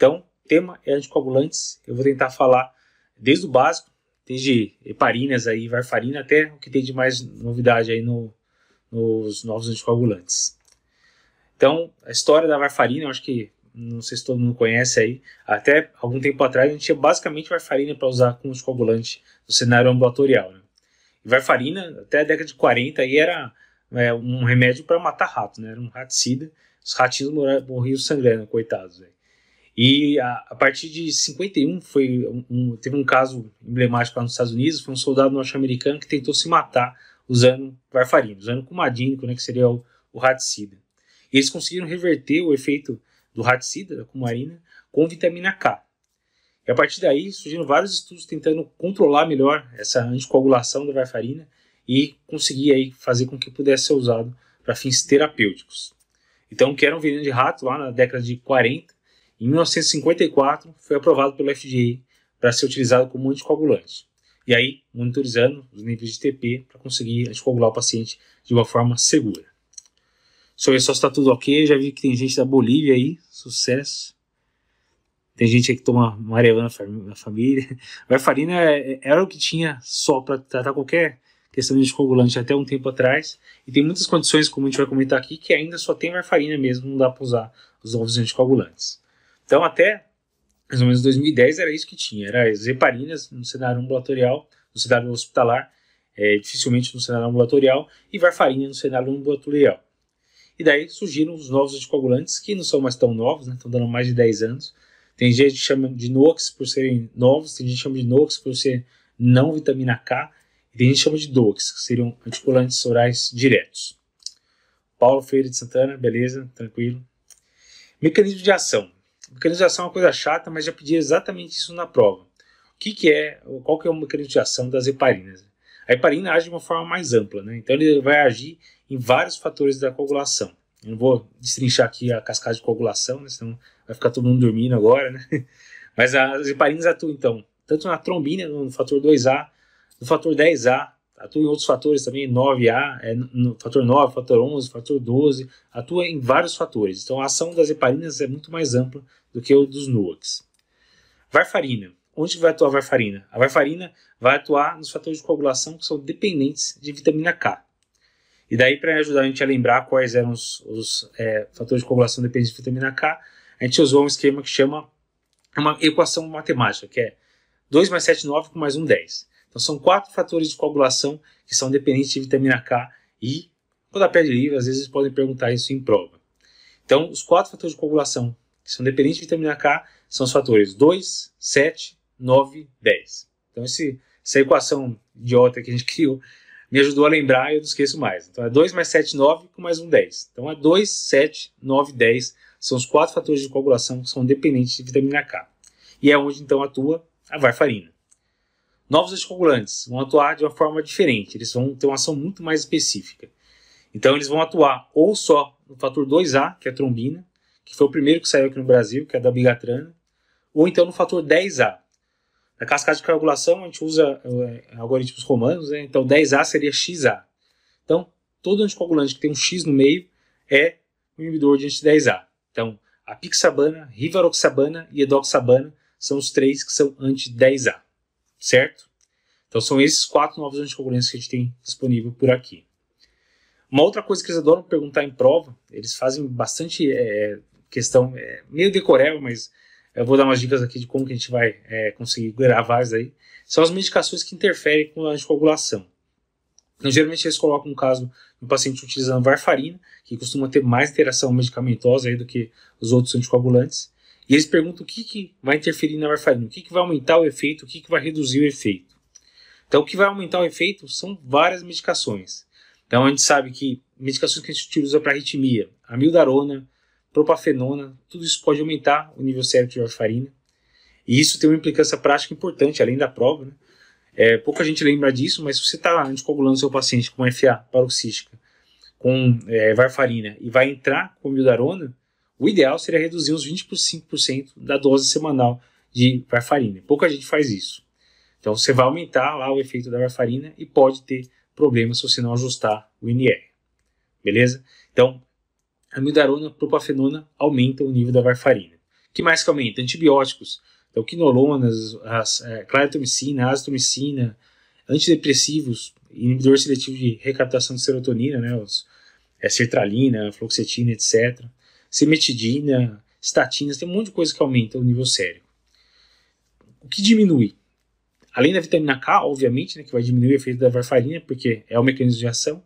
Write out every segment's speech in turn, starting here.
Então, tema é anticoagulantes. Eu vou tentar falar desde o básico, desde heparinas aí, varfarina, até o que tem de mais novidade aí no, nos novos anticoagulantes. Então, a história da varfarina, eu acho que não sei se todo mundo conhece aí, até algum tempo atrás a gente tinha basicamente varfarina para usar como anticoagulante no cenário ambulatorial. Né? E varfarina, até a década de 40, aí era é, um remédio para matar rato, né? era um raticida. Os ratinhos morriam sangrando, coitados. Véio. E a, a, partir de 51 foi um, um, teve um caso emblemático lá nos Estados Unidos, foi um soldado norte-americano que tentou se matar usando varfarina, usando cumadínico, né, que seria o, o raticida. E eles conseguiram reverter o efeito do raticida, da cumarina, com vitamina K. E a partir daí surgiram vários estudos tentando controlar melhor essa anticoagulação da varfarina e conseguir aí fazer com que pudesse ser usado para fins terapêuticos. Então, que era um veneno de rato lá na década de 40, em 1954 foi aprovado pelo FDA para ser utilizado como anticoagulante. E aí, monitorizando os níveis de TP para conseguir anticoagular o paciente de uma forma segura. Só só está tudo ok. Já vi que tem gente da Bolívia aí, sucesso. Tem gente aí que toma marihuana na família. Varfarina é, é, era o que tinha só para tratar qualquer questão de anticoagulante até um tempo atrás. E tem muitas condições, como a gente vai comentar aqui, que ainda só tem varfarina mesmo, não dá para usar os novos anticoagulantes. Então, até mais ou menos 2010 era isso que tinha. Era as heparinas no cenário ambulatorial, no cenário hospitalar, é, dificilmente no cenário ambulatorial, e varfarina no cenário ambulatorial. E daí surgiram os novos anticoagulantes, que não são mais tão novos, né? estão dando mais de 10 anos. Tem gente que chama de NOx por serem novos, tem gente que chama de NOx por ser não vitamina K, e tem gente que chama de DOX, que seriam anticoagulantes orais diretos. Paulo Freire de Santana, beleza, tranquilo. Mecanismo de ação. Mecanismo de ação é uma coisa chata, mas já pedi exatamente isso na prova. O que, que é, qual que é o mecanismo de ação das heparinas? A heparina age de uma forma mais ampla, né? então ele vai agir em vários fatores da coagulação. Eu não vou destrinchar aqui a cascata de coagulação, né, senão vai ficar todo mundo dormindo agora, né? Mas as heparinas atuam, então, tanto na trombina, no fator 2A, no fator 10A, atua em outros fatores também, 9A, é, no fator 9, fator 11, fator 12, atua em vários fatores. Então a ação das heparinas é muito mais ampla do que o dos NUACs. Varfarina. Onde vai atuar a varfarina? A varfarina vai atuar nos fatores de coagulação que são dependentes de vitamina K. E daí, para ajudar a gente a lembrar quais eram os, os é, fatores de coagulação dependentes de vitamina K, a gente usou um esquema que chama uma equação matemática, que é 2 mais 7, 9 com mais 1, 10. Então são quatro fatores de coagulação que são dependentes de vitamina K e, quando a pede livre, às vezes podem perguntar isso em prova. Então, os quatro fatores de coagulação que são dependentes de vitamina K são os fatores 2, 7, 9, 10. Então, esse, essa equação idiota que a gente criou me ajudou a lembrar e eu não esqueço mais. Então é 2 mais 7, 9 com mais um 10. Então é 2, 7, 9, 10. São os quatro fatores de coagulação que são dependentes de vitamina K. E é onde então atua a varfarina. Novos anticoagulantes vão atuar de uma forma diferente, eles vão ter uma ação muito mais específica. Então eles vão atuar ou só no fator 2A, que é a trombina, que foi o primeiro que saiu aqui no Brasil, que é da bigatrana, ou então no fator 10A, na cascata de coagulação, a gente usa é, algoritmos romanos, né? então 10A seria XA. Então, todo anticoagulante que tem um X no meio é um inibidor de anti-10A. Então, a pixabana, rivaroxabana e edoxabana são os três que são anti-10A, certo? Então, são esses quatro novos anticoagulantes que a gente tem disponível por aqui. Uma outra coisa que eles adoram perguntar em prova, eles fazem bastante é, questão, é, meio decoreba, mas eu vou dar umas dicas aqui de como que a gente vai é, conseguir gravar isso aí. São as medicações que interferem com a anticoagulação. Então, geralmente eles colocam um caso de um paciente utilizando varfarina, que costuma ter mais interação medicamentosa aí do que os outros anticoagulantes. E eles perguntam o que, que vai interferir na varfarina, o que, que vai aumentar o efeito, o que, que vai reduzir o efeito. Então, o que vai aumentar o efeito são várias medicações. Então, a gente sabe que medicações que a gente utiliza para arritmia, amildarona, propafenona, tudo isso pode aumentar o nível certo de warfarina. E isso tem uma implicância prática importante, além da prova. Né? É, pouca gente lembra disso, mas se você está anticoagulando seu paciente com FA paroxística, com é, varfarina, e vai entrar com mildarona, o ideal seria reduzir uns 25% da dose semanal de varfarina. Pouca gente faz isso. Então você vai aumentar lá o efeito da varfarina e pode ter problemas se você não ajustar o NR. Beleza? Então, a mildarona, propafenona aumenta o nível da varfarina, que mais que aumenta? Antibióticos. Então, quinolonas, as, é, claritomicina, azitromicina, antidepressivos, inibidor seletivo de recaptação de serotonina, né, os, é, sertralina, fluoxetina, etc. Cimetidina, estatinas, tem um monte de coisa que aumenta o nível sérico. O que diminui? Além da vitamina K, obviamente, né, que vai diminuir o efeito da varfarina, porque é o mecanismo de ação,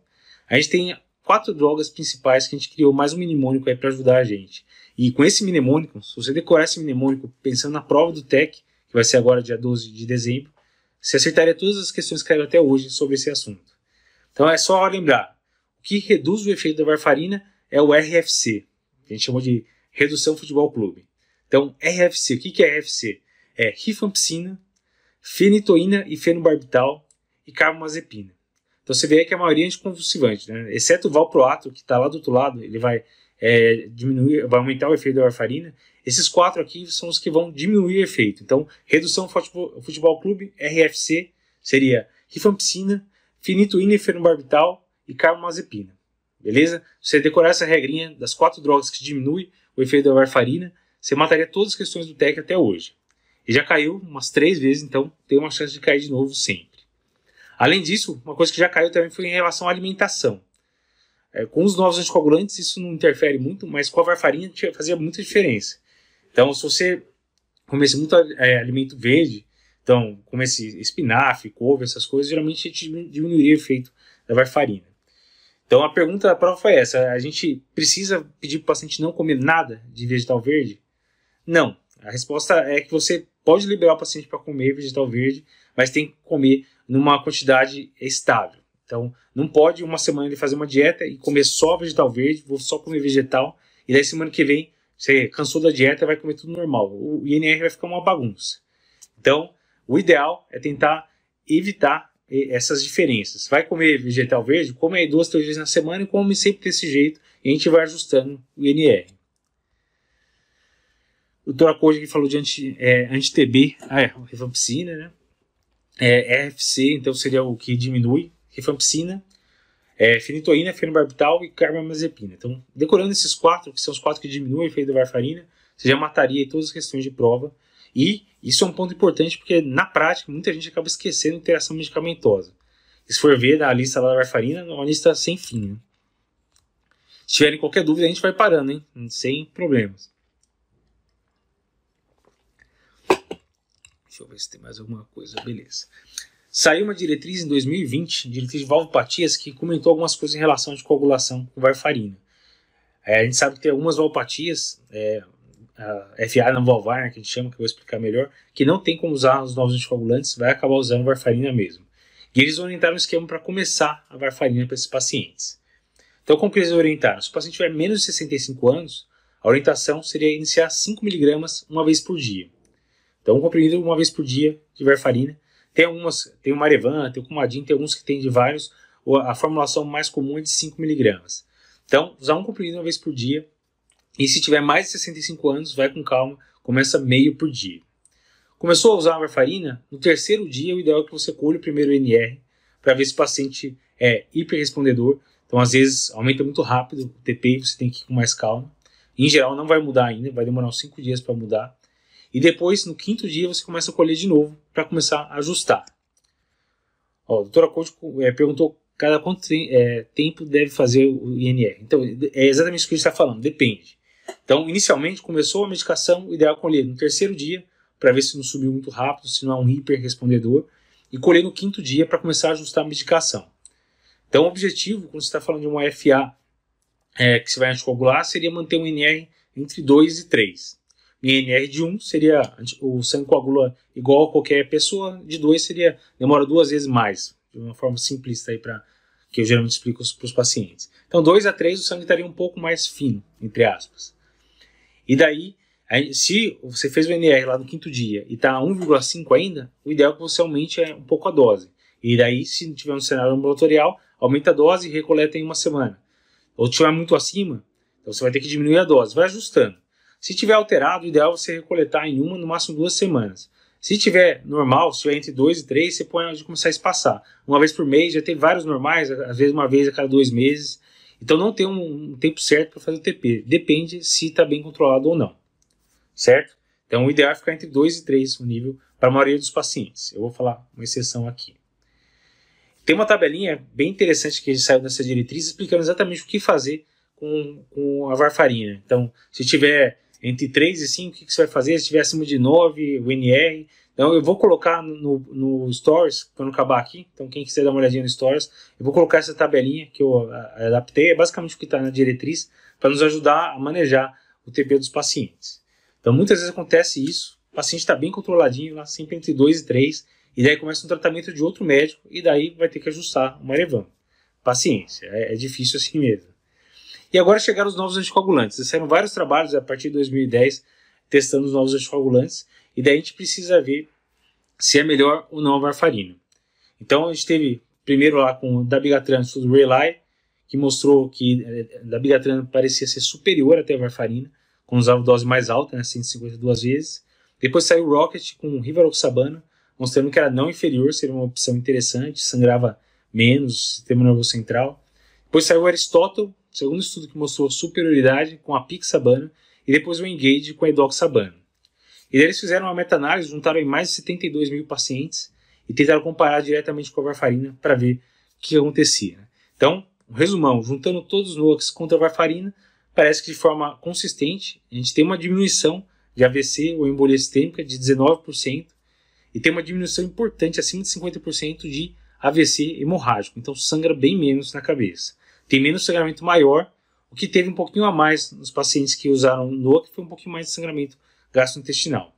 a gente tem quatro drogas principais que a gente criou mais um mnemônico aí para ajudar a gente. E com esse mnemônico, se você decorar esse mnemônico pensando na prova do TEC, que vai ser agora dia 12 de dezembro, você acertaria todas as questões que caíram até hoje sobre esse assunto. Então é só lembrar, o que reduz o efeito da varfarina é o RFC, a gente chamou de Redução Futebol Clube. Então, RFC, o que é RFC? É rifampicina, fenitoína e fenobarbital e carbamazepina. Então você vê que a maioria é anticonvulsivante, né? exceto o valproato, que está lá do outro lado, ele vai é, diminuir, vai aumentar o efeito da warfarina. Esses quatro aqui são os que vão diminuir o efeito. Então, redução futebol, futebol clube, RFC, seria rifampicina, finitoína e fenobarbital e carbamazepina. Beleza? Se você decorar essa regrinha das quatro drogas que diminuem o efeito da warfarina, você mataria todas as questões do TEC até hoje. E já caiu umas três vezes, então tem uma chance de cair de novo sempre. Além disso, uma coisa que já caiu também foi em relação à alimentação. É, com os novos anticoagulantes isso não interfere muito, mas com a varfarina fazia muita diferença. Então, se você comesse muito é, alimento verde, então comesse espinafre, couve, essas coisas, geralmente diminuiria o efeito da varfarina. Então a pergunta da prova foi essa: a gente precisa pedir para o paciente não comer nada de vegetal verde? Não. A resposta é que você pode liberar o paciente para comer vegetal verde, mas tem que comer numa quantidade estável. Então, não pode uma semana ele fazer uma dieta e comer só vegetal verde, vou só comer vegetal, e daí semana que vem você cansou da dieta vai comer tudo normal. O INR vai ficar uma bagunça. Então, o ideal é tentar evitar essas diferenças. Vai comer vegetal verde, come aí duas, três vezes na semana e come sempre desse jeito, e a gente vai ajustando o INR. O Dr. que falou de anti-TB, é, anti ah, é, rifampicina, né? é, RFC, então seria o que diminui, rifampicina, é, fenitoína, fenobarbital e carbamazepina. Então, decorando esses quatro, que são os quatro que diminuem o efeito da varfarina, você já mataria todas as questões de prova. E isso é um ponto importante porque, na prática, muita gente acaba esquecendo a interação medicamentosa. Se for ver na lista da varfarina, é uma lista sem fim. Né? Se tiverem qualquer dúvida, a gente vai parando, hein? Sem problemas. Deixa eu ver se tem mais alguma coisa. Beleza. Saiu uma diretriz em 2020, diretriz de valvopatias, que comentou algumas coisas em relação à coagulação com varfarina. É, a gente sabe que tem algumas valvopatias, é, a FA não valvar, né, que a gente chama, que eu vou explicar melhor, que não tem como usar os novos anticoagulantes, vai acabar usando varfarina mesmo. E eles orientaram um esquema para começar a varfarina para esses pacientes. Então, como que eles orientaram? Se o paciente tiver menos de 65 anos, a orientação seria iniciar 5mg uma vez por dia. Então, um comprimido uma vez por dia de varfarina. Tem algumas, tem o Marevan, tem o Cumadin, tem alguns que tem de vários. A formulação mais comum é de 5 miligramas. Então, usar um comprimido uma vez por dia. E se tiver mais de 65 anos, vai com calma, começa meio por dia. Começou a usar a varfarina, no terceiro dia o ideal é que você colhe o primeiro NR para ver se o paciente é hiperrespondedor. Então, às vezes, aumenta muito rápido o TP você tem que ir com mais calma. Em geral, não vai mudar ainda, vai demorar uns 5 dias para mudar. E depois, no quinto dia, você começa a colher de novo para começar a ajustar. Ó, a doutora Coach é, perguntou cada quanto é, tempo deve fazer o INR. Então, é exatamente isso que a gente está falando, depende. Então, inicialmente, começou a medicação, o ideal é colher no terceiro dia, para ver se não subiu muito rápido, se não é um hiperrespondedor, e colher no quinto dia para começar a ajustar a medicação. Então, o objetivo, quando você está falando de uma FA é, que você vai anticoagular, seria manter um INR entre 2 e 3. INR de 1 seria o sangue coagula igual a qualquer pessoa, de 2 seria demora duas vezes mais, de uma forma simplista aí para que eu geralmente explico para os pacientes. Então 2 a 3 o sangue estaria um pouco mais fino, entre aspas. E daí, se você fez o NR lá no quinto dia e está 1,5 ainda, o ideal é que você aumente é um pouco a dose. E daí, se tiver um cenário ambulatorial, aumenta a dose e recoleta em uma semana. Ou tiver muito acima, então você vai ter que diminuir a dose. Vai ajustando. Se tiver alterado, o ideal é você recoletar em uma, no máximo duas semanas. Se tiver normal, se tiver entre dois e três, você pode começar a espaçar. Uma vez por mês, já tem vários normais, às vezes uma vez a cada dois meses. Então não tem um, tempo certo para fazer o TP. Depende se está bem controlado ou não. certo? Então, o ideal é ficar entre 2 e 3 o nível para a maioria dos pacientes. Eu vou falar uma exceção aqui. Tem uma tabelinha bem interessante que saiu dessa diretriz explicando exatamente o que fazer com, com a varfarina. Então, se tiver entre 3 e 5, o que, que você vai fazer? Se tiver acima de 9, o NR. Então, eu vou colocar no, no Stories, quando acabar aqui. Então, quem quiser dar uma olhadinha no Stories, eu vou colocar essa tabelinha que eu adaptei. É basicamente o que está na diretriz para nos ajudar a manejar o TP dos pacientes. Então, muitas vezes acontece isso. O paciente está bem controladinho, lá sempre entre 2 e 3, e daí começa um tratamento de outro médico, e daí vai ter que ajustar o Marevan. Paciência, é, é difícil assim mesmo. E agora chegaram os novos anticoagulantes. Saíram vários trabalhos a partir de 2010 testando os novos anticoagulantes, e daí a gente precisa ver se é melhor ou não a varfarina. Então a gente teve primeiro lá com o dabigatran do Relay, que mostrou que eh, dabigatran parecia ser superior até a varfarina, com usava dose mais alta, né, 152 vezes. Depois saiu o Rocket com rivaroxabana, mostrando que era não inferior, seria uma opção interessante, sangrava menos, sistema nervoso central. Depois saiu o Aristotle, segundo estudo que mostrou superioridade com a pixabana, e depois o Engage com a edoxabana. E daí eles fizeram uma meta-análise, juntaram em mais de 72 mil pacientes e tentaram comparar diretamente com a varfarina para ver o que acontecia. Né. Então, um resumão, juntando todos os NOACs contra a varfarina, parece que de forma consistente a gente tem uma diminuição de AVC ou embolia sistêmica de 19% e tem uma diminuição importante, acima de 50% de AVC hemorrágico. Então sangra bem menos na cabeça. Tem menos sangramento maior, o que teve um pouquinho a mais nos pacientes que usaram NOAC, foi um pouquinho mais de sangramento gastrointestinal.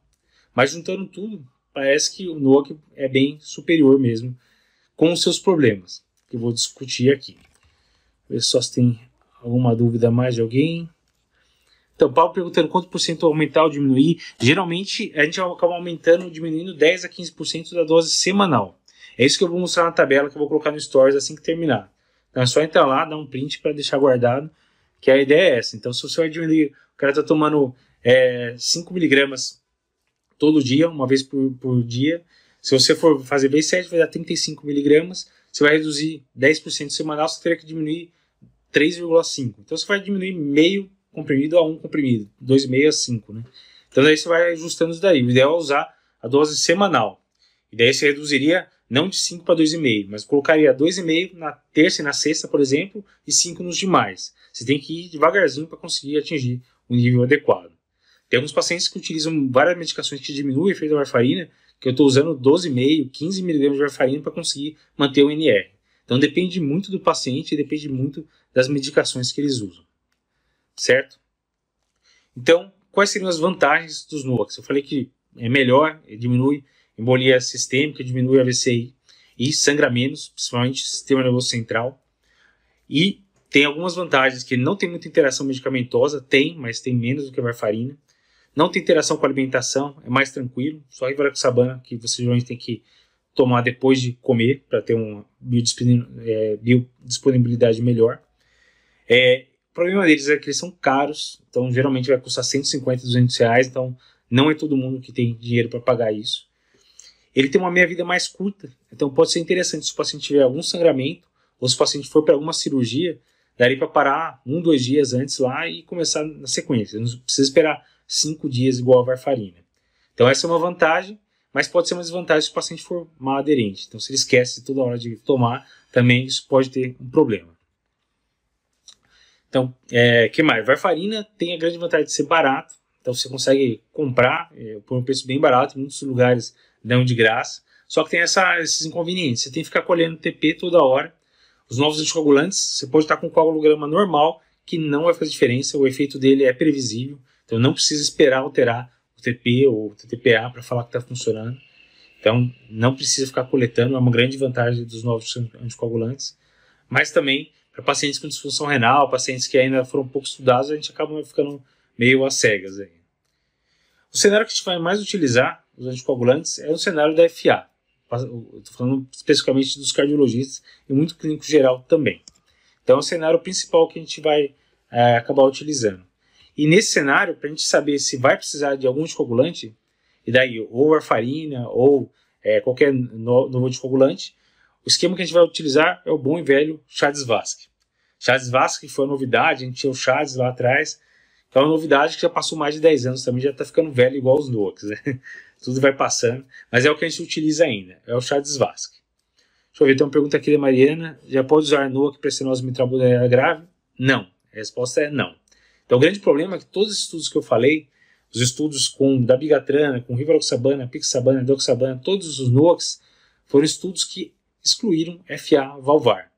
Mas juntando tudo, parece que o NOAC é bem superior mesmo, com os seus problemas, que eu vou discutir aqui. Ver só se tem Alguma dúvida mais de alguém? Então, Paulo perguntando quanto por cento aumentar ou diminuir. Geralmente, a gente acaba aumentando, diminuindo 10 a 15% da dose semanal. É isso que eu vou mostrar na tabela que eu vou colocar no Stories assim que terminar. Então é só entrar lá, dar um print para deixar guardado, que a ideia é essa. Então, se você vai diminuir, o cara está tomando é, 5mg todo dia, uma vez por, por dia. Se você for fazer vez 7, vai dar 35mg. Você vai reduzir 10% semanal, você teria que diminuir 3,5. Então você vai diminuir meio comprimido a um comprimido, 2,5 a 5, né? Então daí você vai ajustando isso daí. O ideal é usar a dose semanal. E daí você reduziria não de 5 para 2,5, mas colocaria 2,5 na terça e na sexta, por exemplo, e 5 nos demais. Você tem que ir devagarzinho para conseguir atingir o nível adequado. Tem alguns pacientes que utilizam várias medicações que diminuem o efeito da varfarina, que eu estou usando 12,5, 15 mg de varfarina para conseguir manter o NR. Então depende muito do paciente e depende muito das medicações que eles usam. Certo? Então, quais seriam as vantagens dos NOACs? Eu falei que é melhor, diminui embolia sistêmica, diminui AVC e sangra menos, principalmente sistema nervoso central. E tem algumas vantagens que não tem muita interação medicamentosa, tem, mas tem menos do que a varfarina. Não tem interação com a alimentação, é mais tranquilo. Só a rivaroxabana que você geralmente tem que tomar depois de comer para ter uma é, biodisponibilidade melhor. É, o problema deles é que eles são caros, então geralmente vai custar 150, 200 reais, então não é todo mundo que tem dinheiro para pagar isso. Ele tem uma meia-vida mais curta, então pode ser interessante se o paciente tiver algum sangramento ou se o paciente for para alguma cirurgia, daria para parar um, dois dias antes lá e começar na sequência. Não precisa esperar cinco dias igual a varfarina. Então essa é uma vantagem, mas pode ser uma desvantagem se o paciente for mal aderente. Então se ele esquece toda hora de tomar, também isso pode ter um problema. Então, é, que mais? Varfarina tem a grande vantagem de ser barato, então você consegue comprar é, por um preço bem barato, em muitos lugares dão de graça. Só que tem essa, esses inconvenientes, você tem que ficar colhendo TP toda hora. Os novos anticoagulantes, você pode estar com um coagulograma normal, que não vai fazer diferença, o efeito dele é previsível, então não precisa esperar alterar o TP ou o TTPA para falar que está funcionando. Então não precisa ficar coletando, é uma grande vantagem dos novos anticoagulantes. Mas também para pacientes com disfunção renal, pacientes que ainda foram pouco estudados, a gente acaba ficando meio às cegas. Aí. O cenário que a gente vai mais utilizar, os anticoagulantes, é o cenário da FA. Estou falando especificamente dos cardiologistas e muito clínico geral também. Então é o cenário principal que a gente vai é, acabar utilizando. E nesse cenário, para a gente saber se vai precisar de algum anticoagulante, e daí ou warfarina ou é, qualquer novo anticoagulante, o esquema que a gente vai utilizar é o bom e velho Chades Vasque. Chades Vasque foi uma novidade, a gente tinha o Chades lá atrás, que é uma novidade que já passou mais de 10 anos também, já está ficando velho igual os NOACs, né? Tudo vai passando, mas é o que a gente utiliza ainda, é o chá de Svasc. Deixa eu ver, tem uma pergunta aqui da Mariana, já pode usar NOAC para estenose mitral grave? Não, a resposta é não. Então o grande problema é que todos os estudos que eu falei, os estudos com dabigatrana, com rivaroxabana, pixabana, doxabana, todos os NOACs, foram estudos que excluíram FA valvar.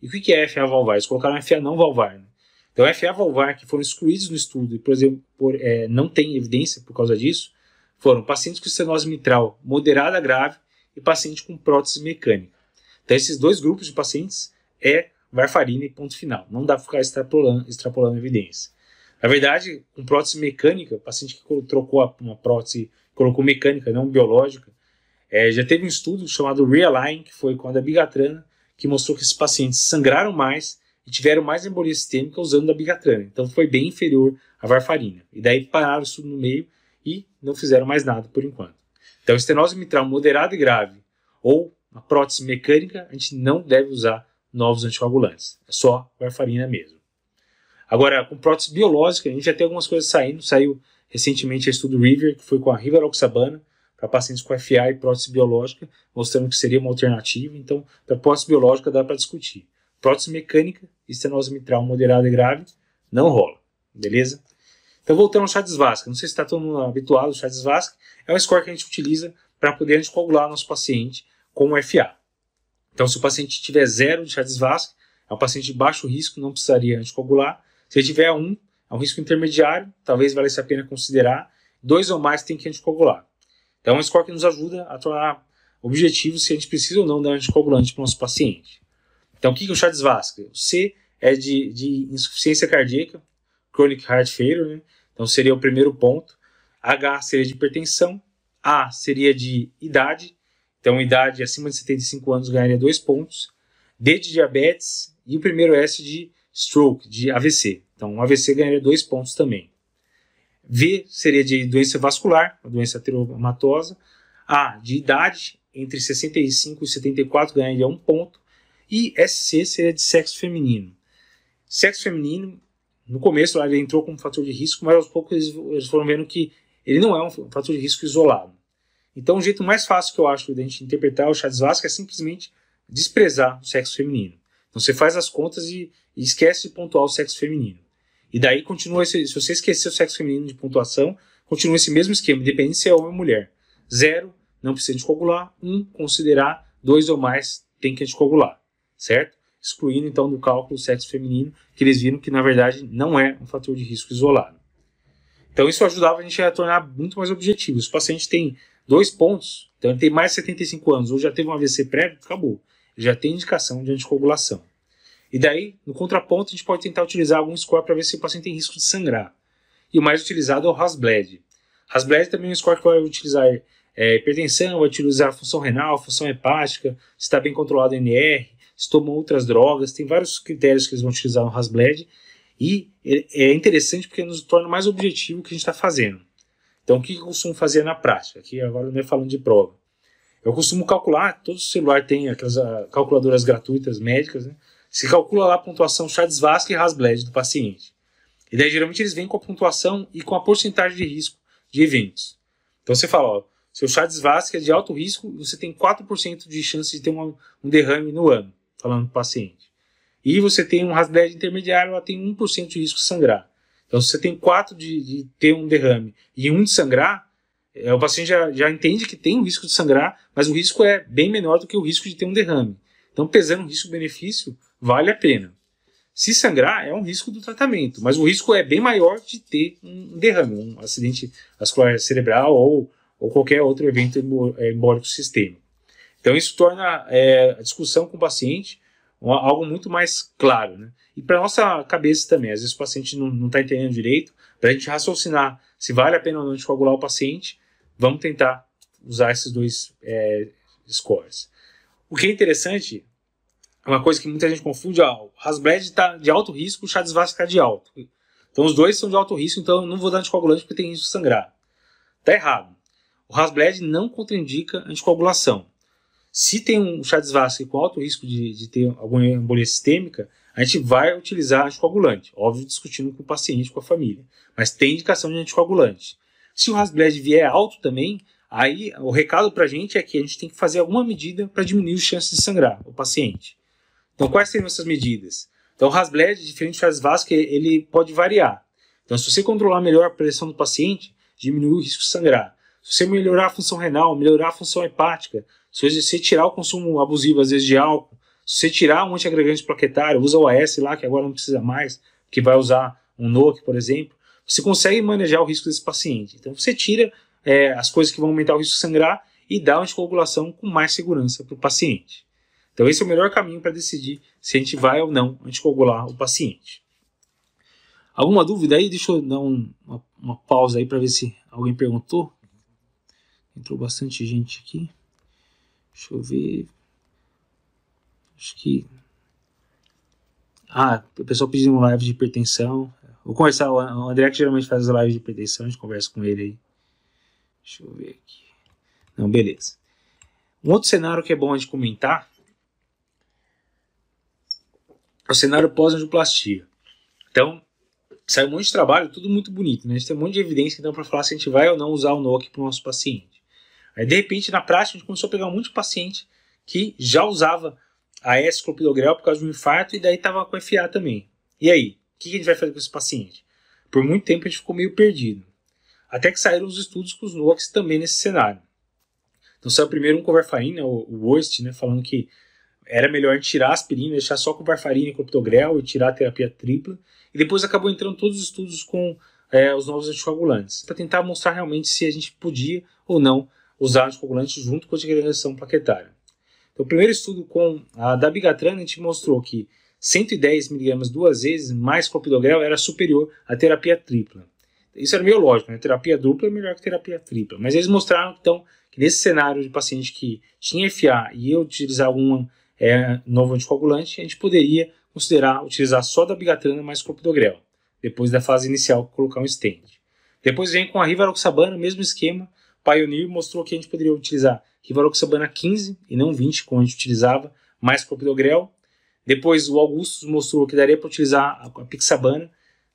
E o que é FA valvar? Eles colocaram FA não valvar. Né? Então, FA valvar que foram excluídos no estudo e, por exemplo, por, é, não tem evidência por causa disso, foram pacientes com estenose mitral moderada a grave e paciente com prótese mecânica. Então, esses dois grupos de pacientes é varfarina e ponto final. Não dá para ficar extrapolando, extrapolando evidência. Na verdade, com prótese mecânica, o paciente que trocou uma prótese, colocou mecânica, não biológica, é, já teve um estudo chamado Realign, que foi com a da bigatrana, que mostrou que esses pacientes sangraram mais e tiveram mais embolia sistêmica usando a bigatrana. Então foi bem inferior à varfarina. E daí pararam o estudo no meio e não fizeram mais nada por enquanto. Então, estenose mitral moderada e grave ou uma prótese mecânica, a gente não deve usar novos anticoagulantes. É só varfarina mesmo. Agora, com prótese biológica, a gente já tem algumas coisas saindo. Saiu recentemente o estudo River, que foi com a rivaroxabana, para pacientes com FA e prótese biológica, mostrando que seria uma alternativa. Então, para prótese biológica dá para discutir. Prótese mecânica, estenose mitral moderada e grave, não rola. Beleza? Então, voltando ao chá de Svasca. Não sei se está todo mundo habituado ao chá de Svasca. É um score que a gente utiliza para poder anticoagular nosso paciente com FA. Então, se o paciente tiver zero de chá de Svasca, é um paciente de baixo risco, não precisaria anticoagular. Se tiver um, é um risco intermediário, talvez valesse a pena considerar. Dois ou mais tem que anticoagular. Então é um score que nos ajuda a tornar objetivo se a gente precisa ou não dar anticoagulante para o nosso paciente. Então o que é o chá de Svasca? O C é de, de insuficiência cardíaca, chronic heart failure, né? então seria o primeiro ponto. H seria de hipertensão, A seria de idade, então idade acima de 75 anos ganharia dois pontos. D de diabetes e o primeiro S de stroke, de AVC. Então, um AVC ganharia dois pontos também. V seria de doença vascular, doença ateromatosa. A, de idade, entre 65 e 74 ganharia um ponto. E SC seria de sexo feminino. Sexo feminino, no começo ele entrou como fator de risco, mas aos poucos eles, eles foram vendo que ele não é um fator de risco isolado. Então, o jeito mais fácil que eu acho de a gente interpretar o chá de Vasco é simplesmente desprezar o sexo feminino. Então, você faz as contas e, e esquece de pontuar o sexo feminino. E daí continua esse, se você esquecer o sexo feminino de pontuação, continua esse mesmo esquema, independente se é homem ou mulher. Zero, não precisa anticoagular. Um, considerar. Dois ou mais, tem que anticoagular. Certo? Excluindo então do cálculo o sexo feminino, que eles viram que na verdade não é um fator de risco isolado. Então isso ajudava a gente a tornar muito mais objetivo. Se o paciente tem dois pontos, então ele tem mais de 75 anos ou já teve um AVC prévio, acabou. Já tem indicação de anticoagulação. E daí, no contraponto, a gente pode tentar utilizar algum score para ver se o paciente tem risco de sangrar. E o mais utilizado é o Hasbled. Hasbled também é um score que vai utilizar é, hipertensão, vai utilizar função renal, função hepática, se está bem controlado o NR, se tomam outras drogas, tem vários critérios que eles vão utilizar no Hasbled. E é interessante porque nos torna mais objetivo o que a gente está fazendo. Então, o que eu costumo fazer na prática? Aqui agora não é falando de prova. Eu costumo calcular, todo celular tem aquelas uh, calculadoras gratuitas médicas, né? Se calcula lá a pontuação Chades-Vasque e Hasbled do paciente. E daí geralmente eles vêm com a pontuação e com a porcentagem de risco de eventos. Então você fala, ó, seu Chades-Vasque é de alto risco, você tem 4% de chance de ter uma, um derrame no ano, falando para o paciente. E você tem um Hasbled intermediário, ela tem 1% de risco de sangrar. Então se você tem 4 de, de ter um derrame e 1 de sangrar, é, o paciente já, já entende que tem o risco de sangrar, mas o risco é bem menor do que o risco de ter um derrame. Então, pesando risco-benefício, vale a pena. Se sangrar, é um risco do tratamento, mas o risco é bem maior de ter um derrame, um acidente vascular cerebral ou, ou qualquer outro evento embólico sistêmico. Então, isso torna é, a discussão com o paciente algo muito mais claro. Né? E para nossa cabeça também, às vezes o paciente não está entendendo direito, para a gente raciocinar se vale a pena ou não coagular o paciente, vamos tentar usar esses dois é, scores. O que é interessante é uma coisa que muita gente confunde, ó, o Hasbled está de alto risco, o de está de alto. Então os dois são de alto risco, então eu não vou dar anticoagulante porque tem risco de sangrar. Está errado. O Hasbled não contraindica anticoagulação. Se tem um de com alto risco de, de ter alguma embolia sistêmica, a gente vai utilizar anticoagulante, óbvio discutindo com o paciente, com a família, mas tem indicação de anticoagulante. Se o Rasbled vier alto também, aí o recado para a gente é que a gente tem que fazer alguma medida para diminuir as chances de sangrar o paciente. Então, quais seriam essas medidas? Então, o Rasbled, diferente do Vasco, ele pode variar. Então, se você controlar melhor a pressão do paciente, diminui o risco de sangrar. Se você melhorar a função renal, melhorar a função hepática, se você tirar o consumo abusivo, às vezes, de álcool, se você tirar um antiagregante plaquetário, usa o AS lá, que agora não precisa mais, que vai usar um NOC, por exemplo, você consegue manejar o risco desse paciente. Então, você tira é, as coisas que vão aumentar o risco de sangrar e dá uma anticoagulação com mais segurança para o paciente. Então, esse é o melhor caminho para decidir se a gente vai ou não anticoagular o paciente. Alguma dúvida aí? Deixa eu dar um, uma, uma pausa aí para ver se alguém perguntou. Entrou bastante gente aqui. Deixa eu ver. Acho que. Ah, o pessoal pedindo uma live de hipertensão. Vou conversar, o André que geralmente faz as lives de hipertensão, a gente conversa com ele aí. Deixa eu ver aqui. Não, beleza. Um outro cenário que é bom a gente comentar é o cenário pós-angioplastia. Então, saiu um monte de trabalho, tudo muito bonito, né? A gente tem um monte de evidência então para falar se a gente vai ou não usar o NOC para o nosso paciente. Aí, de repente, na prática, a gente começou a pegar um monte de paciente que já usava a S clopidogrel por causa de um infarto e daí estava com FA também. E aí? Que a gente vai fazer com esse paciente? Por muito tempo a gente ficou meio perdido. Até que saíram os estudos com os NOACs também nesse cenário. Então saiu primeiro um com varfarina, o, o Worst, né, falando que era melhor tirar a aspirina, deixar só com varfarina e clopidogrel e tirar a terapia tripla. E depois acabou entrando todos os estudos com é, os novos anticoagulantes, para tentar mostrar realmente se a gente podia ou não usar anticoagulante junto com a antiagregação plaquetária. Então, o primeiro estudo com a dabigatran, a gente mostrou que 110 mg duas vezes mais clopidogrel era superior à terapia tripla. Isso era meio lógico, né? Terapia dupla é melhor que terapia tripla. Mas eles mostraram, então, que nesse cenário de paciente que tinha FA e ia utilizar algum é, novo anticoagulante, a gente poderia considerar utilizar só da bigatrana mais clopidogrel, depois da fase inicial colocar um stent. Depois vem com a rivaroxabana, mesmo esquema, Pioneer mostrou que a gente poderia utilizar rivaroxabana 15 e não 20, como a gente utilizava, mais clopidogrel. Depois o Augustus mostrou que daria para utilizar a pixabana,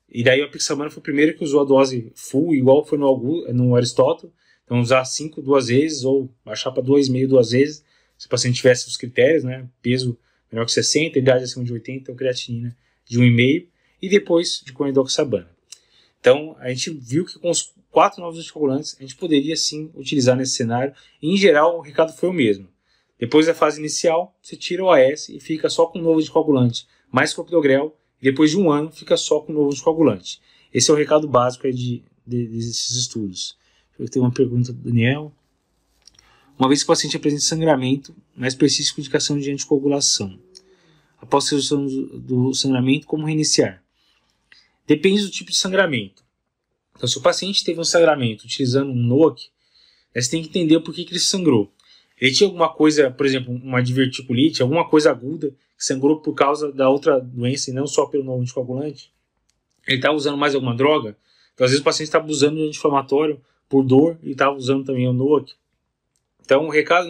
e daí a pixabana foi o primeiro que usou a dose full, igual foi no, Augusto, no Aristóteles. Então usar 5 duas vezes ou baixar para 2,5 duas vezes, se o paciente tivesse os critérios, né? Peso menor que 60, idade acima de 80, então creatinina de 1,5 e depois de coendoxabana. Então a gente viu que com os quatro novos anticoagulantes, a gente poderia sim utilizar nesse cenário. E, em geral, o recado foi o mesmo. Depois da fase inicial, você tira o AS e fica só com o novo anticoagulante, mais clopidogrel, e depois de um ano fica só com o novo anticoagulante. Esse é o recado básico de, de, desses estudos. Eu tenho uma pergunta do Daniel. Uma vez que o paciente apresenta sangramento, mais persiste com indicação de anticoagulação. Após a resolução do sangramento, como reiniciar? Depende do tipo de sangramento. Então, se o paciente teve um sangramento utilizando um NOAC, você tem que entender porquê que ele sangrou. Ele tinha alguma coisa, por exemplo, uma diverticulite, alguma coisa aguda, que sangrou por causa da outra doença e não só pelo novo anticoagulante. Ele estava usando mais alguma droga. Então, às vezes, o paciente estava usando o anti-inflamatório por dor e estava usando também o NOAC. Então, o recado,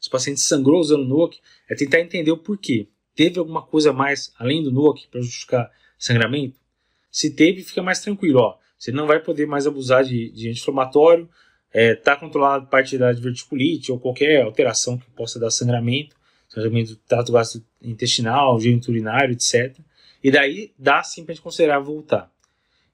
se o paciente sangrou usando o NOAC, é tentar entender o porquê. Teve alguma coisa mais além do NOAC para justificar sangramento? Se teve, fica mais tranquilo. Ó, você não vai poder mais abusar de, de anti-inflamatório, está é, tá controlado parte da diverticulite ou qualquer alteração que possa dar sangramento, sangramento do trato gastrointestinal, urinário, etc. E daí dá sim para a gente considerar voltar.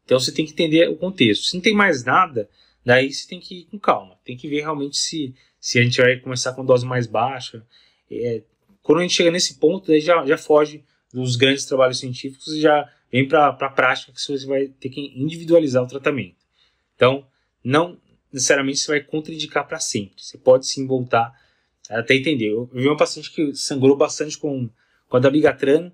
Então você tem que entender o contexto. Se não tem mais nada, daí você tem que ir com calma. Tem que ver realmente se, se a gente vai começar com dose mais baixa. É, quando a gente chega nesse ponto, daí já, já foge dos grandes trabalhos científicos e já vem para a prática que você vai ter que individualizar o tratamento. Então, não necessariamente você vai contraindicar para sempre. Você pode sim voltar até entender. Eu vi uma paciente que sangrou bastante com, com a dabigatran,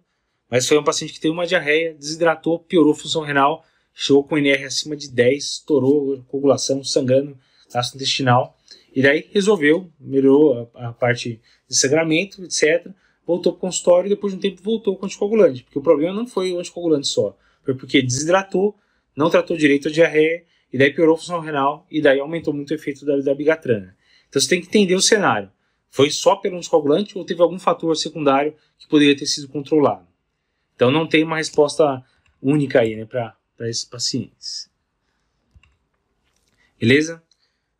mas foi um paciente que teve uma diarreia, desidratou, piorou a função renal, chegou com NR acima de 10, estourou coagulação, sangrando ácido intestinal, e daí resolveu, melhorou a, a parte de sangramento, etc voltou para o consultório e depois de um tempo voltou com o anticoagulante. Porque o problema não foi o anticoagulante só. Foi porque desidratou, não tratou direito a diarreia, e daí piorou a função renal, e daí aumentou muito o efeito da, da bigatrana. Então você tem que entender o cenário. Foi só pelo anticoagulante ou teve algum fator secundário que poderia ter sido controlado? Então não tem uma resposta única aí né, para esses pacientes. Beleza?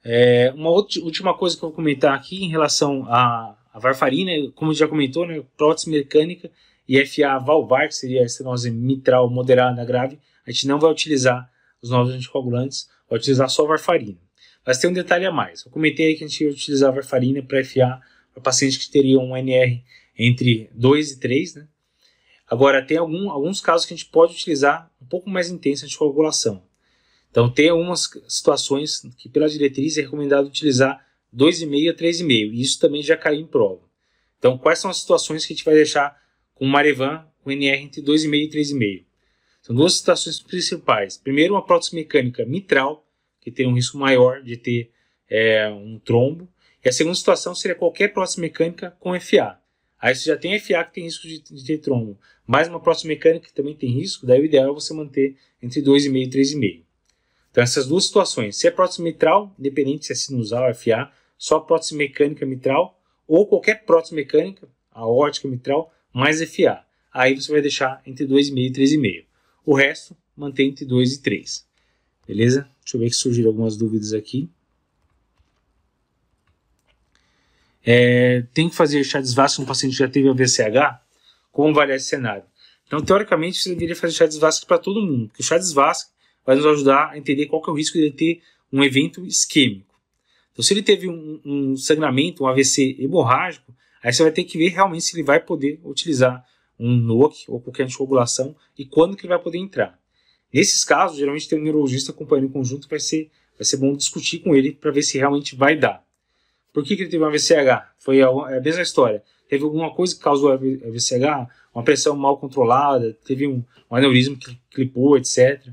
É, uma outra, última coisa que eu vou comentar aqui em relação à, à varfarina, como já comentou, né, prótese mecânica e FA valvar, que seria a estenose mitral moderada grave, a gente não vai utilizar os novos anticoagulantes, vai utilizar só varfarina. Mas tem um detalhe a mais. Eu comentei aí que a gente ia utilizar varfarina para FA para pacientes que teriam um NR entre 2 e 3, né? Agora, tem algum, alguns casos que a gente pode utilizar um pouco mais intensa anticoagulação. Então, tem algumas situações que, pela diretriz, é recomendado utilizar 2,5 a 3,5. E isso também já caiu em prova. Então, quais são as situações que a gente vai deixar com Marevan com NR entre 2,5 e 3,5? São duas situações principais. Primeiro, uma prótese mecânica mitral, que tem um risco maior de ter é, um trombo. E a segunda situação seria qualquer prótese mecânica com FA. Aí você já tem FA que tem risco de, de ter trombo, mais uma prótese mecânica que também tem risco, daí o ideal é você manter entre 2,5 e 3,5. Então essas duas situações, se é prótese mitral, independente se é sinusal ou FA, só prótese mecânica mitral, ou qualquer prótese mecânica, aórtica mitral, mais FA. Aí você vai deixar entre 2,5 e 3,5. O resto, mantém entre 2 e 3. Beleza? Deixa eu ver que surgiram algumas dúvidas aqui. É, tem que fazer chá de Vasco no paciente que já teve a VCH? Como avaliar esse cenário? Então, teoricamente, você deveria fazer chá de Vasco para todo mundo, porque o chá de Vasco vai nos ajudar a entender qual é o risco de ele ter um evento isquêmico. Então, se ele teve um, um sangramento, um AVC hemorrágico, aí você vai ter que ver realmente se ele vai poder utilizar um NOC ou qualquer anticoagulação e quando que ele vai poder entrar. Nesses casos, geralmente tem um neurologista acompanhando em conjunto, vai ser, vai ser bom discutir com ele para ver se realmente vai dar. Por que, que ele teve uma VCH? Foi a, é a mesma história. Teve alguma coisa que causou a VCH, uma pressão mal controlada, teve um, um aneurisma que clipou, etc.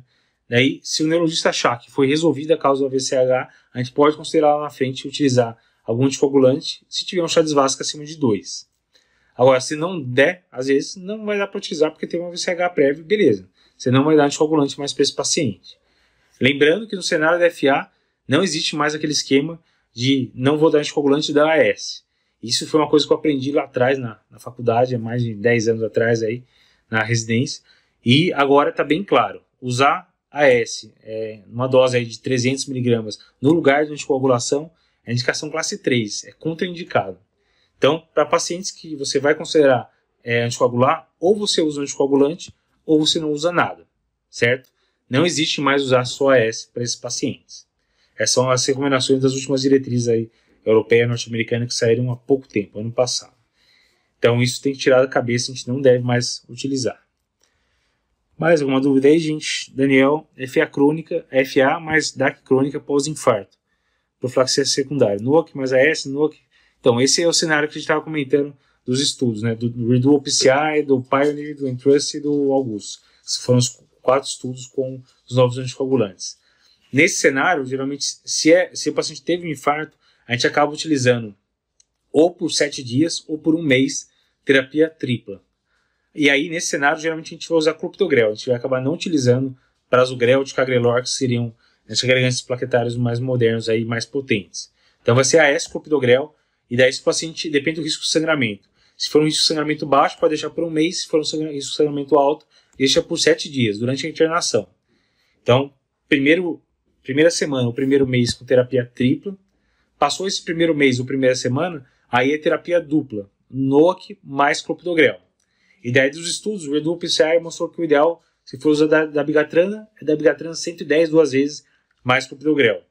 Daí, se o neurologista achar que foi resolvida a causa do VCH, a gente pode considerar lá na frente utilizar algum anticoagulante se tiver um chá de acima de 2. Agora, se não der, às vezes não vai dar para utilizar porque tem uma VCH prévia, beleza. Você não vai dar anticoagulante mais para esse paciente. Lembrando que no cenário da FA não existe mais aquele esquema de não vou dar anticoagulante da AS. Isso foi uma coisa que eu aprendi lá atrás na, na faculdade, há mais de 10 anos atrás aí, na residência. E agora está bem claro, usar AS, é, uma dose aí de 300 miligramas no lugar de anticoagulação, é indicação classe 3, é contraindicado. Então, para pacientes que você vai considerar é, anticoagular, ou você usa anticoagulante, ou você não usa nada, certo? Não existe mais usar só AS para esses pacientes. Essas são as recomendações das últimas diretrizes aí, europeia e norte-americana que saíram há pouco tempo, ano passado. Então isso tem que tirar da cabeça, a gente não deve mais utilizar. Mais alguma dúvida aí, gente? Daniel, FA crônica, FA mais DAC crônica pós-infarto. Profilaxia secundária. NOAC mais AS, NOAC. Então, esse é o cenário que a gente estava comentando dos estudos, né? Do, do Redual PCI, do Pioneer, do Entrust e do Augusto. Esses foram os quatro estudos com os novos anticoagulantes. Nesse cenário, geralmente, se, é, se o paciente teve um infarto, a gente acaba utilizando ou por sete dias ou por um mês terapia tripla. E aí, nesse cenário, geralmente a gente vai usar clopidogrel. A gente vai acabar não utilizando prasugrel de cagrelor, que seriam antiagregantes plaquetários mais modernos, aí, mais potentes. Então vai ser AS clopidogrel, e daí se o paciente, depende do risco de sangramento. Se for um risco de sangramento baixo, pode deixar por um mês, se for um risco de sangramento alto, deixa por sete dias, durante a internação. Então, primeiro primeira semana, o primeiro mês com terapia tripla. Passou esse primeiro mês ou primeira semana, aí é terapia dupla, NOAC mais clopidogrel. E daí dos estudos, o Reduo PCI mostrou que o ideal, se for usar da, da bigatrana, é da bigatrana 110 duas vezes mais clopidogrel.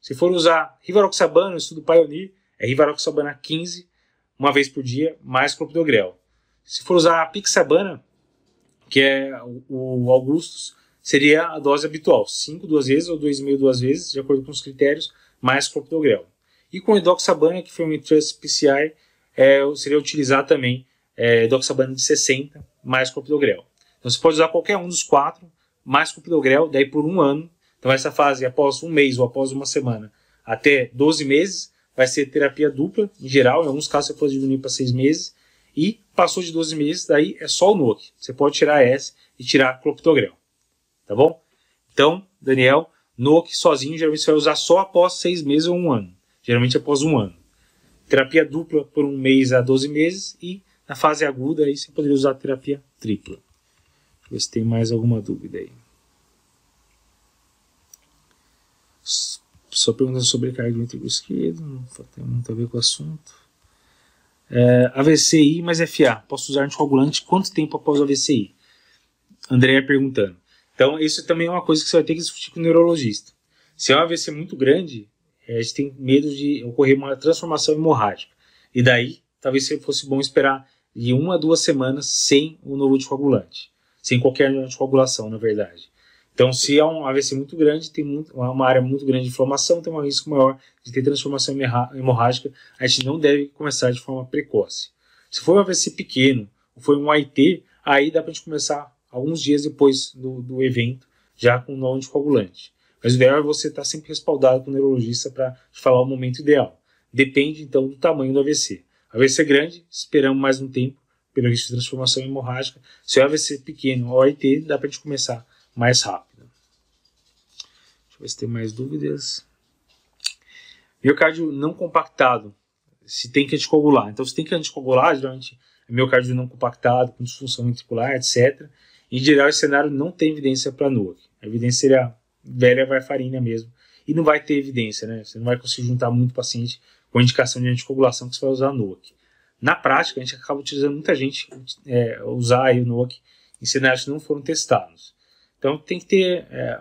Se for usar rivaroxabana, estudo Pioneer, é rivaroxabana 15, uma vez por dia, mais clopidogrel. Se for usar a pixabana, que é o, Augustus, seria a dose habitual, 5 duas vezes ou 2,5 duas vezes, de acordo com os critérios, mais clopidogrel. E com edoxabana, que foi um Trust PCI, é, seria utilizar também é, edoxabana de 60 mais clopidogrel. Então você pode usar qualquer um dos quatro, mais clopidogrel, daí por um ano. Então essa fase, após um mês ou após uma semana, até 12 meses, vai ser terapia dupla, em geral, em alguns casos você pode diminuir para 6 meses, e passou de 12 meses, daí é só o NOC. Você pode tirar S e tirar clopidogrel tá bom? Então, Daniel, NOC sozinho geralmente você vai usar só após seis meses ou um ano. Geralmente após um ano. Terapia dupla por um mês a 12 meses e na fase aguda aí você poderia usar terapia tripla. eu ver se tem mais alguma dúvida aí. Só perguntando sobre carga ventrículo esquerdo, não tem muito a ver com o assunto. É, AVCI mais FA, posso usar anticoagulante quanto tempo após o AVCI? André perguntando. Então, isso também é uma coisa que você vai ter que discutir com o neurologista. Se é um AVC muito grande, é, a gente tem medo de ocorrer uma transformação hemorrágica. E daí, talvez fosse bom esperar de uma a duas semanas sem o novo anticoagulante. Sem qualquer anticoagulação, na verdade. Então, se é um AVC muito grande, tem muito, uma área muito grande de inflamação, tem um risco maior de ter transformação hemorrágica, a gente não deve começar de forma precoce. Se for um AVC pequeno, ou foi um AIT, aí dá para a gente começar alguns dias depois do, do evento, já com o novo anticoagulante. Mas o ideal é você estar sempre respaldado com o neurologista para falar o momento ideal. Depende, então, do tamanho do AVC. AVC grande, esperamos mais um tempo, pelo risco de transformação hemorrágica. Se o AVC pequeno ou AIT, dá para a gente começar mais rápido. Deixa eu ver se tem mais dúvidas. Miocárdio não compactado, se tem que anticoagular. Então, se tem que anticoagular, geralmente é miocárdio não compactado, com disfunção ventricular, etc. Em geral, esse cenário não tem evidência para NUC. A evidência seria velha varfarina mesmo. E não vai ter evidência, né? Você não vai conseguir juntar muito paciente com indicação de anticoagulação que você vai usar NUC. Na prática, a gente acaba utilizando muita gente é, usar o NUC em cenários que não foram testados. Então tem que ter é,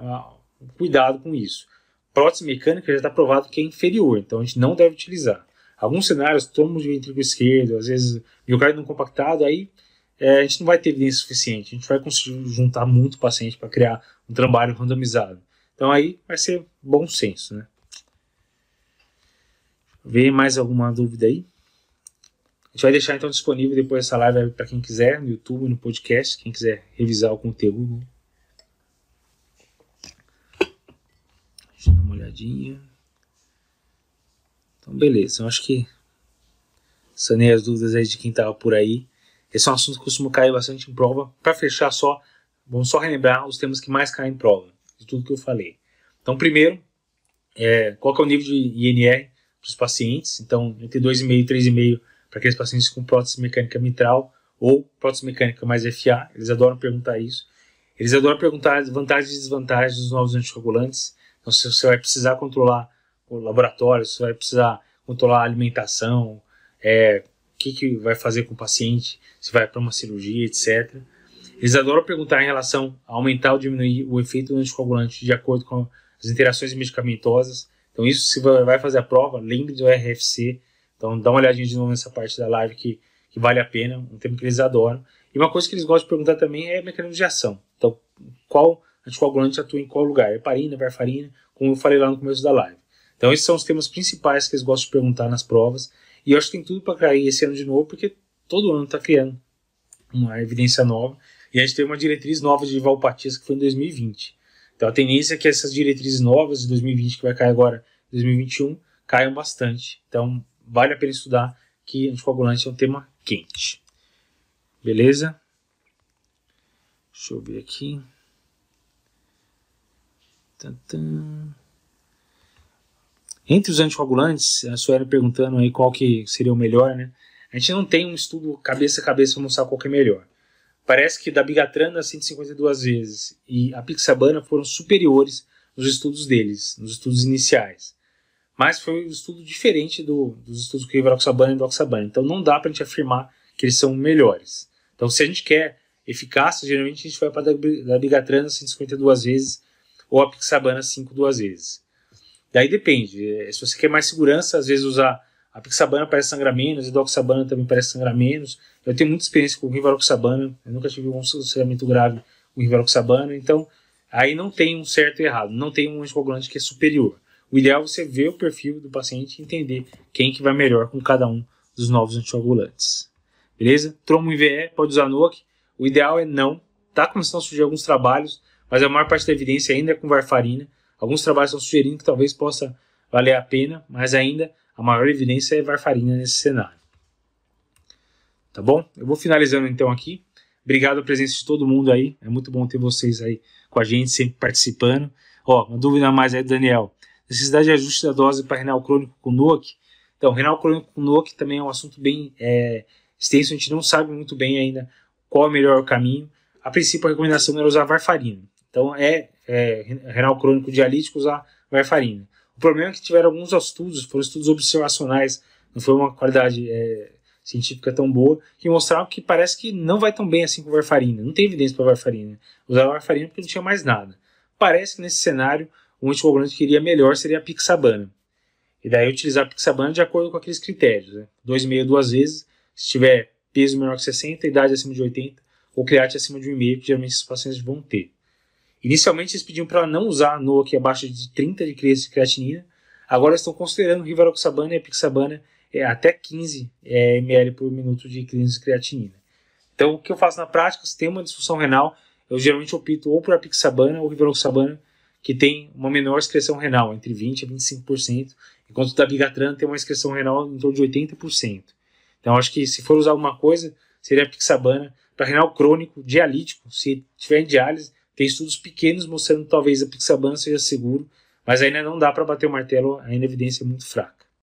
cuidado com isso. Prótese mecânica já está provado que é inferior, então a gente não deve utilizar. Alguns cenários, tomo de ventrículo esquerdo, às vezes miocárdio não compactado, aí é, a gente não vai ter evidência suficiente. A gente vai conseguir juntar muito paciente para criar um trabalho randomizado. Então aí vai ser bom senso, né? Vê mais alguma dúvida aí? A gente vai deixar então disponível depois essa live para quem quiser, no YouTube, no podcast, quem quiser revisar o conteúdo. Deixa eu dar uma olhadinha. Então, beleza. Eu acho que sanei as dúvidas aí de quem estava por aí. Esse é um assunto que costuma cair bastante em prova. Para fechar só, vamos só relembrar os temas que mais caem em prova, de tudo que eu falei. Então, primeiro, é, qual é o nível de INR para os pacientes? Então, entre 2,5 e 3,5 para aqueles pacientes com prótese mecânica mitral ou prótese mecânica mais FA. Eles adoram perguntar isso. Eles adoram perguntar vantagens e desvantagens dos novos anticoagulantes. Então, se você vai precisar controlar o laboratório, se você vai precisar controlar a alimentação, é, o que, que vai fazer com o paciente, se vai para uma cirurgia, etc. Eles adoram perguntar em relação a aumentar ou diminuir o efeito do anticoagulante de acordo com as interações medicamentosas. Então, isso, se vai fazer a prova, lembre do RFC. Então, dá uma olhadinha de novo nessa parte da live que, que vale a pena, um tema que eles adoram. E uma coisa que eles gostam de perguntar também é mecanismo de ação. Então, qual anticoagulante atua em qual lugar? Heparina, varfarina, como eu falei lá no começo da live. Então esses são os temas principais que eles gostam de perguntar nas provas. E eu acho que tem tudo para cair esse ano de novo, porque todo ano está criando uma evidência nova. E a gente teve uma diretriz nova de valpatias que foi em 2020. Então a tendência é que essas diretrizes novas de 2020, que vai cair agora em 2021, caiam bastante. Então vale a pena estudar que anticoagulante é um tema quente. Beleza? Deixa eu ver aqui. Entre os anticoagulantes, a Sueli perguntando aí qual que seria o melhor, né? A gente não tem um estudo cabeça a cabeça para mostrar qual que é melhor. Parece que da bigatrana 152 vezes e a pixabana foram superiores nos estudos deles, nos estudos iniciais. Mas foi um estudo diferente do, dos estudos com rivaroxabana e doxabana. Então não dá para a gente afirmar que eles são melhores. Então se a gente quer eficácia, geralmente a gente vai para da bigatrana 152 vezes ou a Pixabana 5 duas vezes. Daí depende. É, se você quer mais segurança, às vezes usar a Pixabana parece sangrar menos, a Doxabana também parece sangrar menos. Eu tenho muita experiência com o Rivaroxabana, eu nunca tive um sangramento grave com o Rivaroxabana, então aí não tem um certo e errado, não tem um anticoagulante que é superior. O ideal é você ver o perfil do paciente e entender quem que vai melhor com cada um dos novos anticoagulantes. Beleza? Tromo IVE, pode usar NOAC. O ideal é não. Tá começando a surgir alguns trabalhos mas a maior parte da evidência ainda é com varfarina. Alguns trabalhos estão sugerindo que talvez possa valer a pena, mas ainda a maior evidência é varfarina nesse cenário. Tá bom? Eu vou finalizando então aqui. Obrigado pela presença de todo mundo aí. É muito bom ter vocês aí com a gente, sempre participando. Ó, uma dúvida a mais aí do Daniel. Necessidade de ajuste da dose para renal crônico com NOAC. Então, renal crônico com NOAC também é um assunto bem é, extenso. A gente não sabe muito bem ainda qual é o melhor caminho a princípio a recomendação era usar varfarina. Então é, é renal crônico dialítico usar varfarina. O problema é que tiveram alguns estudos, foram estudos observacionais, não foi uma qualidade é, científica tão boa, que mostraram que parece que não vai tão bem assim com varfarina. Não tem evidência para varfarina. Usar varfarina porque não tinha mais nada. Parece que nesse cenário o anticoagulante que iria melhor seria a pixabana. E daí utilizar a pixabana de acordo com aqueles critérios. Né? 2,5 duas vezes, se tiver peso menor que 60, idade acima de 80, ou create acima de 1,5, que geralmente esses pacientes vão ter. Inicialmente eles pediam para não usar no aqui abaixo de 30 de creatinina, agora estão considerando rivaroxabana e pixabana é, até 15 é, ml por minuto de creatinina. Então, o que eu faço na prática, se tem uma disfunção renal, eu geralmente opto ou por apixabana ou rivaroxabana, que tem uma menor excreção renal, entre 20% a 25%, enquanto o dabigatran tem uma excreção renal em torno de 80%. Então, acho que se for usar alguma coisa, seria a pixabana para renal crônico, dialítico, se tiver em diálise, tem estudos pequenos mostrando que talvez a pixabana seja seguro, mas ainda não dá para bater o martelo, ainda a evidência é muito fraca.